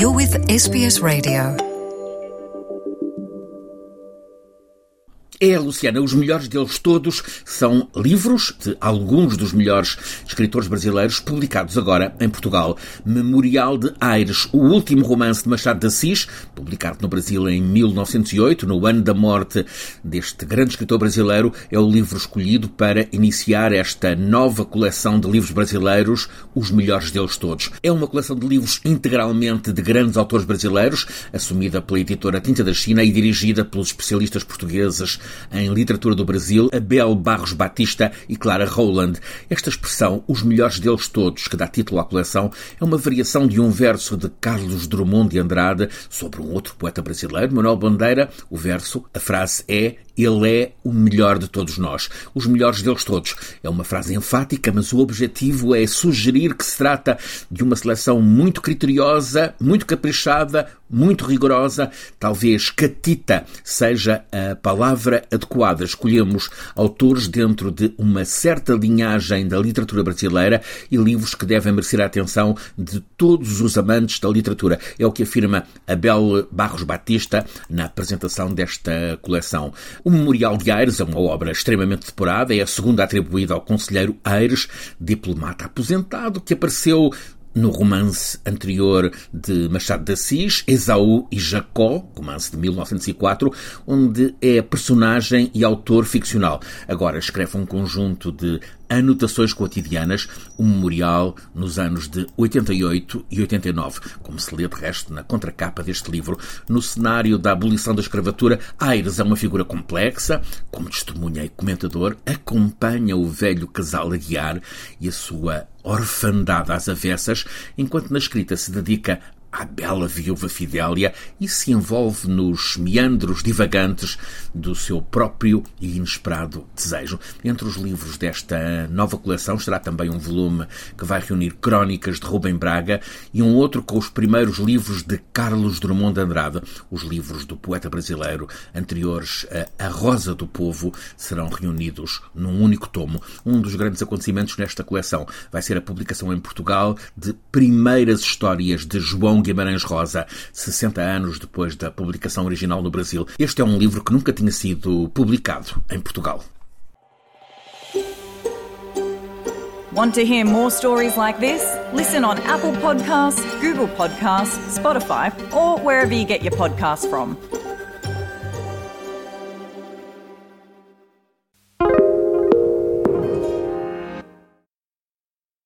You're with SBS Radio. É, Luciana, os melhores deles todos são livros de alguns dos melhores escritores brasileiros publicados agora em Portugal. Memorial de Aires, o último romance de Machado de Assis, publicado no Brasil em 1908, no ano da morte deste grande escritor brasileiro, é o livro escolhido para iniciar esta nova coleção de livros brasileiros, os melhores deles todos. É uma coleção de livros integralmente de grandes autores brasileiros, assumida pela editora Tinta da China e dirigida pelos especialistas portugueses em literatura do Brasil, Abel Barros Batista e Clara Rowland. Esta expressão, os melhores deles todos, que dá título à coleção, é uma variação de um verso de Carlos Drummond de Andrade sobre um outro poeta brasileiro, Manuel Bandeira. O verso, a frase é ele é o melhor de todos nós. Os melhores deles todos. É uma frase enfática, mas o objetivo é sugerir que se trata de uma seleção muito criteriosa, muito caprichada, muito rigorosa. Talvez catita seja a palavra adequada. Escolhemos autores dentro de uma certa linhagem da literatura brasileira e livros que devem merecer a atenção de todos os amantes da literatura. É o que afirma Abel Barros Batista na apresentação desta coleção. O Memorial de Aires é uma obra extremamente depurada, é a segunda atribuída ao conselheiro Aires, diplomata aposentado, que apareceu no romance anterior de Machado de Assis, Esaú e Jacó, romance de 1904, onde é personagem e autor ficcional. Agora escreve um conjunto de anotações cotidianas, um memorial nos anos de 88 e 89, como se lê de resto na contracapa deste livro. No cenário da abolição da escravatura, Aires é uma figura complexa, como testemunha e comentador, acompanha o velho casal a guiar e a sua orfandade às avessas, enquanto na escrita se dedica à bela viúva Fidélia e se envolve nos meandros divagantes do seu próprio e inesperado desejo. Entre os livros desta nova coleção estará também um volume que vai reunir crónicas de Rubem Braga e um outro com os primeiros livros de Carlos Drummond de Andrade. Os livros do poeta brasileiro anteriores a A Rosa do Povo serão reunidos num único tomo. Um dos grandes acontecimentos nesta coleção vai ser a publicação em Portugal de primeiras histórias de Guimarães Rosa, 60 anos depois da publicação original no Brasil. Este é um livro que nunca tinha sido publicado em Portugal. Want to hear more stories like this? Listen on Apple Podcasts, Google Podcasts, Spotify, or wherever you get your podcasts from.